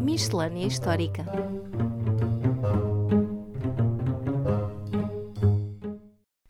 Miscelânea Histórica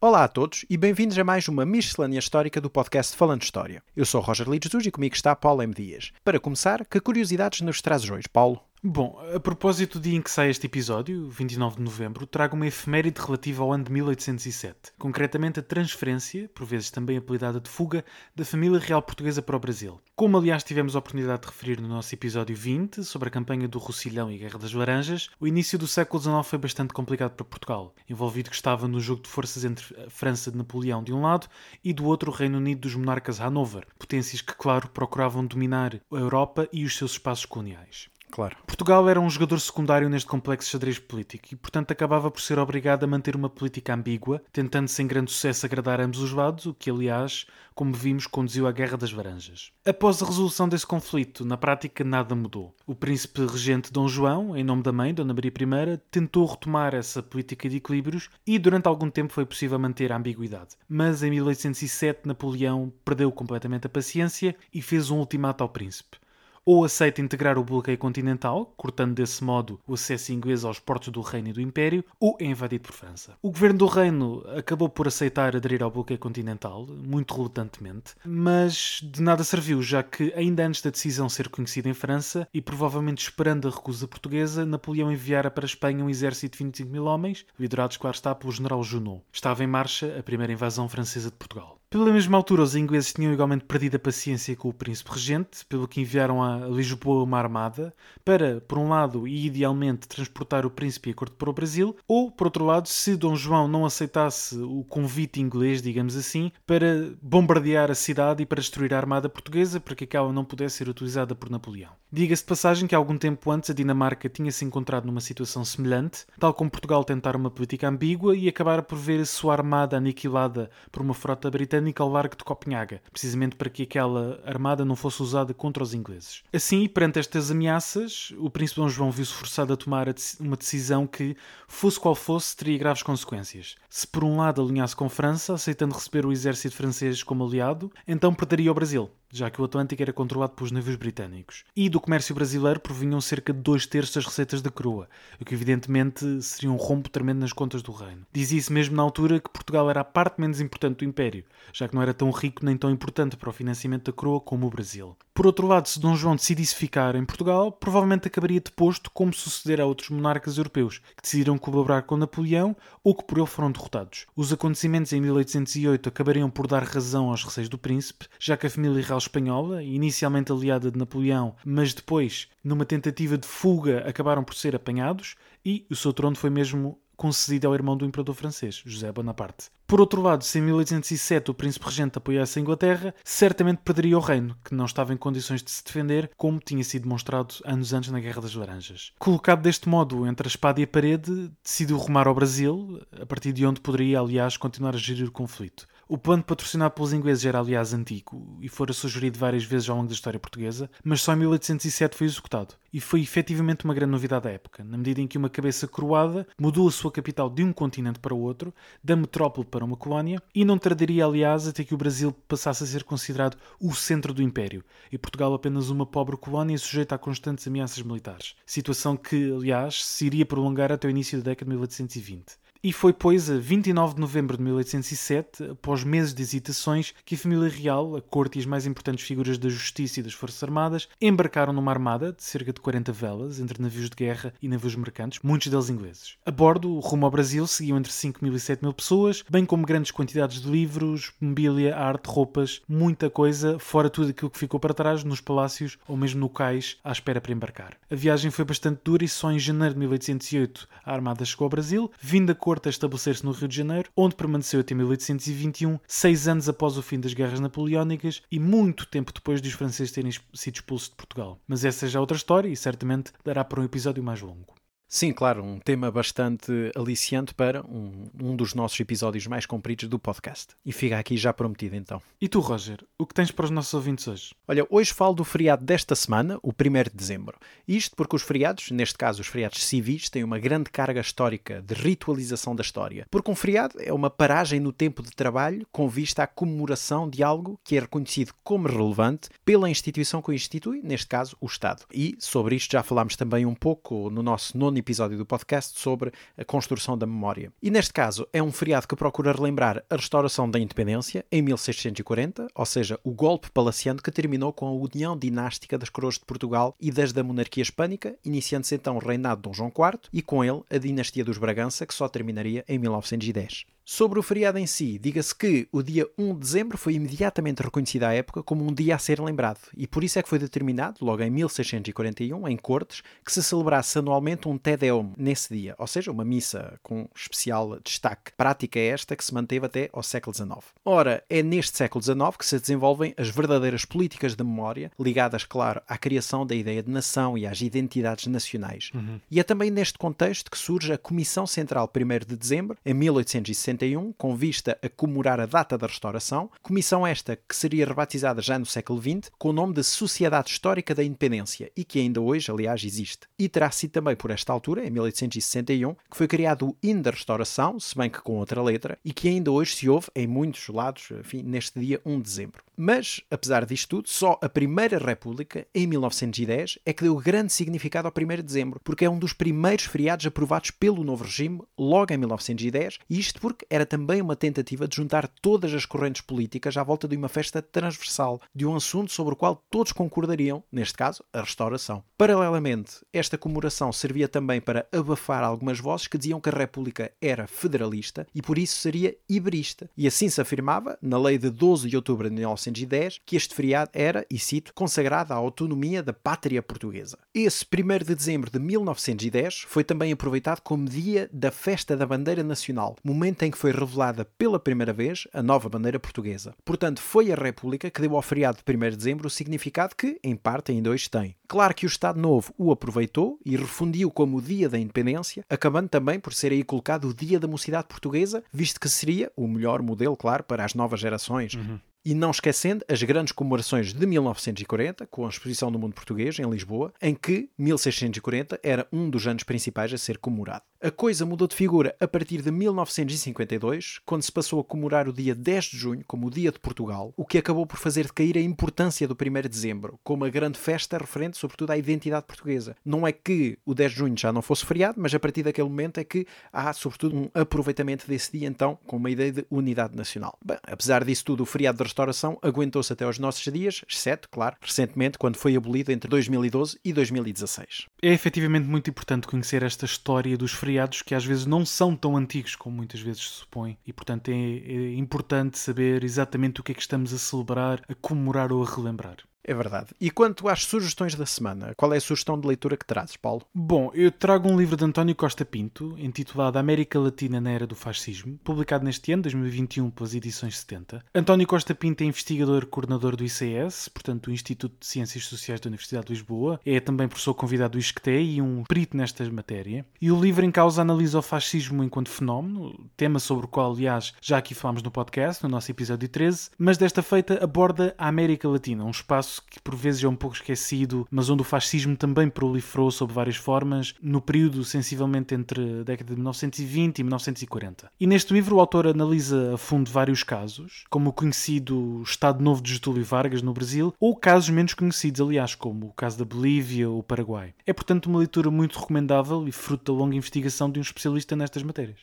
Olá a todos e bem-vindos a mais uma miscelânea histórica do podcast Falando História. Eu sou Roger Lides e comigo está Paulo M. Dias. Para começar, que curiosidades nos trazes hoje, Paulo? Bom, a propósito do dia em que sai este episódio, 29 de novembro, trago uma efeméride relativa ao ano de 1807, concretamente a transferência, por vezes também apelidada de fuga, da família real portuguesa para o Brasil. Como aliás tivemos a oportunidade de referir no nosso episódio 20, sobre a campanha do Rocilhão e Guerra das Laranjas, o início do século XIX foi bastante complicado para Portugal, envolvido que estava no jogo de forças entre a França de Napoleão de um lado e do outro o Reino Unido dos monarcas Hanover, potências que, claro, procuravam dominar a Europa e os seus espaços coloniais. Claro. Portugal era um jogador secundário neste complexo xadrez político e, portanto, acabava por ser obrigado a manter uma política ambígua, tentando sem grande sucesso agradar ambos os lados, o que, aliás, como vimos, conduziu à Guerra das Varanjas. Após a resolução desse conflito, na prática nada mudou. O príncipe regente Dom João, em nome da mãe, Dona Maria I, tentou retomar essa política de equilíbrios e, durante algum tempo, foi possível manter a ambiguidade. Mas, em 1807, Napoleão perdeu completamente a paciência e fez um ultimato ao príncipe ou aceita integrar o bloqueio continental, cortando desse modo o acesso inglês aos portos do Reino e do Império, ou é invadido por França. O governo do Reino acabou por aceitar aderir ao bloqueio continental, muito relutantemente, mas de nada serviu, já que ainda antes da decisão ser conhecida em França, e provavelmente esperando a recusa portuguesa, Napoleão enviara para a Espanha um exército de 25 mil homens, liderados, claro está, pelo general Junot. Estava em marcha a primeira invasão francesa de Portugal. Pela mesma altura, os ingleses tinham igualmente perdido a paciência com o príncipe regente, pelo que enviaram a Lisboa uma armada para, por um lado e idealmente, transportar o príncipe e a corte para o Brasil, ou, por outro lado, se Dom João não aceitasse o convite inglês, digamos assim, para bombardear a cidade e para destruir a armada portuguesa para que aquela não pudesse ser utilizada por Napoleão. Diga-se de passagem que algum tempo antes a Dinamarca tinha se encontrado numa situação semelhante, tal como Portugal tentar uma política ambígua e acabar por ver a sua armada aniquilada por uma frota britânica britânica ao largo de Copenhaga, precisamente para que aquela armada não fosse usada contra os ingleses. Assim, perante estas ameaças, o príncipe Dom João viu-se forçado a tomar uma decisão que, fosse qual fosse, teria graves consequências. Se por um lado alinhasse com França, aceitando receber o exército francês como aliado, então perderia o Brasil já que o Atlântico era controlado pelos navios britânicos. E do comércio brasileiro provinham cerca de dois terços das receitas da coroa, o que evidentemente seria um rombo tremendo nas contas do reino. Dizia-se mesmo na altura que Portugal era a parte menos importante do império, já que não era tão rico nem tão importante para o financiamento da coroa como o Brasil. Por outro lado, se Dom João decidisse ficar em Portugal, provavelmente acabaria deposto, como suceder a outros monarcas europeus, que decidiram colaborar com Napoleão ou que por ele foram derrotados. Os acontecimentos em 1808 acabariam por dar razão aos receios do príncipe, já que a família real espanhola, inicialmente aliada de Napoleão, mas depois, numa tentativa de fuga, acabaram por ser apanhados e o seu trono foi mesmo concedido ao irmão do imperador francês, José Bonaparte. Por outro lado, se em 1807 o príncipe regente apoiasse a Inglaterra, certamente perderia o reino, que não estava em condições de se defender, como tinha sido demonstrado anos antes na Guerra das Laranjas. Colocado deste modo entre a espada e a parede, decidiu rumar ao Brasil, a partir de onde poderia, aliás, continuar a gerir o conflito. O plano patrocinado pelos ingleses era, aliás, antigo e fora sugerido várias vezes ao longo da história portuguesa, mas só em 1807 foi executado. E foi efetivamente uma grande novidade da época, na medida em que uma cabeça coroada mudou a sua capital de um continente para o outro, da metrópole para uma colónia, e não tardaria, aliás, até que o Brasil passasse a ser considerado o centro do império, e Portugal apenas uma pobre colónia sujeita a constantes ameaças militares. Situação que, aliás, se iria prolongar até o início da década de 1820. E foi, pois, a 29 de novembro de 1807, após meses de hesitações, que a família real, a corte e as mais importantes figuras da justiça e das forças armadas embarcaram numa armada de cerca de 40 velas, entre navios de guerra e navios mercantes, muitos deles ingleses. A bordo, rumo ao Brasil, seguiam entre 5 mil e 7 mil pessoas, bem como grandes quantidades de livros, mobília, arte, roupas, muita coisa, fora tudo aquilo que ficou para trás, nos palácios ou mesmo no cais, à espera para embarcar. A viagem foi bastante dura e só em janeiro de 1808 a armada chegou ao Brasil, vindo a corte a estabelecer-se no Rio de Janeiro, onde permaneceu até 1821, seis anos após o fim das guerras napoleónicas e muito tempo depois dos franceses terem sido expulsos de Portugal. Mas essa já é outra história e certamente dará para um episódio mais longo. Sim, claro, um tema bastante aliciante para um, um dos nossos episódios mais compridos do podcast. E fica aqui já prometido então. E tu, Roger, o que tens para os nossos ouvintes hoje? Olha, hoje falo do feriado desta semana, o 1 de dezembro. Isto porque os feriados, neste caso os feriados civis, têm uma grande carga histórica de ritualização da história. Porque um feriado é uma paragem no tempo de trabalho com vista à comemoração de algo que é reconhecido como relevante pela instituição que o institui, neste caso o Estado. E sobre isto já falámos também um pouco no nosso nono episódio do podcast sobre a construção da memória. E neste caso é um feriado que procura relembrar a restauração da independência em 1640, ou seja, o golpe palaciano que terminou com a união dinástica das coroas de Portugal e das da monarquia hispânica, iniciando-se então o reinado de Dom João IV e com ele a dinastia dos Bragança, que só terminaria em 1910. Sobre o feriado em si, diga-se que o dia 1 de dezembro foi imediatamente reconhecido à época como um dia a ser lembrado, e por isso é que foi determinado, logo em 1641, em Cortes, que se celebrasse anualmente um Te Deum nesse dia, ou seja, uma missa com especial destaque. Prática é esta que se manteve até ao século XIX. Ora, é neste século XIX que se desenvolvem as verdadeiras políticas de memória, ligadas, claro, à criação da ideia de nação e às identidades nacionais. Uhum. E é também neste contexto que surge a Comissão Central 1 de dezembro, em 1860 com vista a comemorar a data da restauração, comissão esta que seria rebatizada já no século XX com o nome de Sociedade Histórica da Independência e que ainda hoje, aliás, existe. E terá sido também por esta altura, em 1861, que foi criado o hino da restauração, se bem que com outra letra, e que ainda hoje se ouve em muitos lados, enfim, neste dia 1 de dezembro. Mas, apesar disto tudo, só a Primeira República, em 1910, é que deu grande significado ao 1 de dezembro, porque é um dos primeiros feriados aprovados pelo novo regime, logo em 1910, e isto porque era também uma tentativa de juntar todas as correntes políticas à volta de uma festa transversal, de um assunto sobre o qual todos concordariam, neste caso, a restauração. Paralelamente, esta comemoração servia também para abafar algumas vozes que diziam que a República era federalista e por isso seria iberista. E assim se afirmava, na lei de 12 de outubro de 1910, que este feriado era, e cito, consagrado à autonomia da pátria portuguesa. Esse 1 de dezembro de 1910 foi também aproveitado como dia da festa da bandeira nacional, momento em que foi revelada pela primeira vez a nova bandeira portuguesa. Portanto, foi a República que deu ao feriado de 1 de dezembro o significado que, em parte, ainda hoje tem. Claro que o Estado Novo o aproveitou e refundiu como o Dia da Independência, acabando também por ser aí colocado o Dia da Mocidade Portuguesa, visto que seria o melhor modelo, claro, para as novas gerações. Uhum. E não esquecendo as grandes comemorações de 1940, com a Exposição do Mundo Português em Lisboa, em que 1640 era um dos anos principais a ser comemorado. A coisa mudou de figura a partir de 1952, quando se passou a comemorar o dia 10 de junho como o Dia de Portugal, o que acabou por fazer decair a importância do 1 de dezembro, como uma grande festa referente sobretudo à identidade portuguesa. Não é que o 10 de junho já não fosse feriado, mas a partir daquele momento é que há sobretudo um aproveitamento desse dia então com uma ideia de unidade nacional. Bem, apesar disso tudo, o feriado da restauração aguentou-se até aos nossos dias, exceto, claro, recentemente, quando foi abolido entre 2012 e 2016. É efetivamente muito importante conhecer esta história dos feriados que às vezes não são tão antigos como muitas vezes se supõe. E portanto é, é importante saber exatamente o que é que estamos a celebrar, a comemorar ou a relembrar. É verdade. E quanto às sugestões da semana, qual é a sugestão de leitura que trazes, Paulo? Bom, eu trago um livro de António Costa Pinto, intitulado América Latina na Era do Fascismo, publicado neste ano, 2021, pelas edições 70. António Costa Pinto é investigador coordenador do ICS, portanto, do Instituto de Ciências Sociais da Universidade de Lisboa, é também professor convidado do ISCTE e um perito nesta matéria. E o livro em causa analisa o fascismo enquanto fenómeno, tema sobre o qual, aliás, já aqui falámos no podcast, no nosso episódio 13, mas desta feita aborda a América Latina, um espaço que por vezes é um pouco esquecido, mas onde o fascismo também proliferou sob várias formas, no período sensivelmente entre a década de 1920 e 1940. E neste livro o autor analisa a fundo vários casos, como o conhecido Estado Novo de Getúlio Vargas no Brasil, ou casos menos conhecidos, aliás, como o caso da Bolívia ou Paraguai. É, portanto, uma leitura muito recomendável e fruto da longa investigação de um especialista nestas matérias.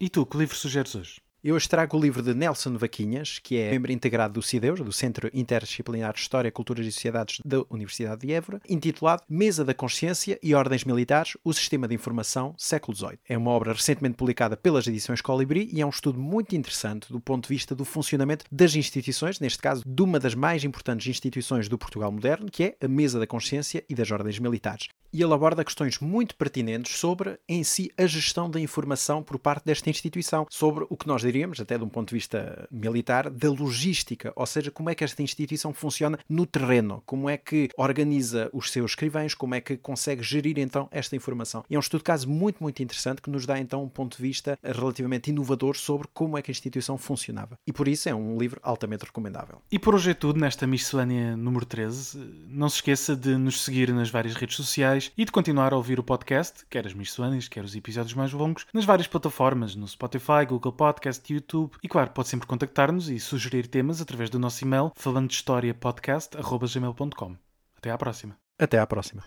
E tu, que livro sugeres hoje? Eu hoje trago o livro de Nelson Vaquinhas, que é membro integrado do CIDEUS, do Centro Interdisciplinar de História, Culturas e Sociedades da Universidade de Évora, intitulado Mesa da Consciência e Ordens Militares, o Sistema de Informação, século XVIII. É uma obra recentemente publicada pelas edições Colibri e é um estudo muito interessante do ponto de vista do funcionamento das instituições, neste caso, de uma das mais importantes instituições do Portugal moderno, que é a Mesa da Consciência e das Ordens Militares. E ele aborda questões muito pertinentes sobre, em si, a gestão da informação por parte desta instituição, sobre o que nós diríamos, até de um ponto de vista militar, da logística, ou seja, como é que esta instituição funciona no terreno, como é que organiza os seus escrivães, como é que consegue gerir então esta informação. E é um estudo de caso muito, muito interessante que nos dá então um ponto de vista relativamente inovador sobre como é que a instituição funcionava. E por isso é um livro altamente recomendável. E por hoje é tudo nesta miscelânea número 13. Não se esqueça de nos seguir nas várias redes sociais e de continuar a ouvir o podcast, quer as miscelâneas, quer os episódios mais longos, nas várias plataformas, no Spotify, Google Podcast, YouTube. E claro, pode sempre contactar-nos e sugerir temas através do nosso e-mail falando de história podcast.gmail.com. Até à próxima. Até à próxima.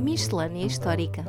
Miscelânea Histórica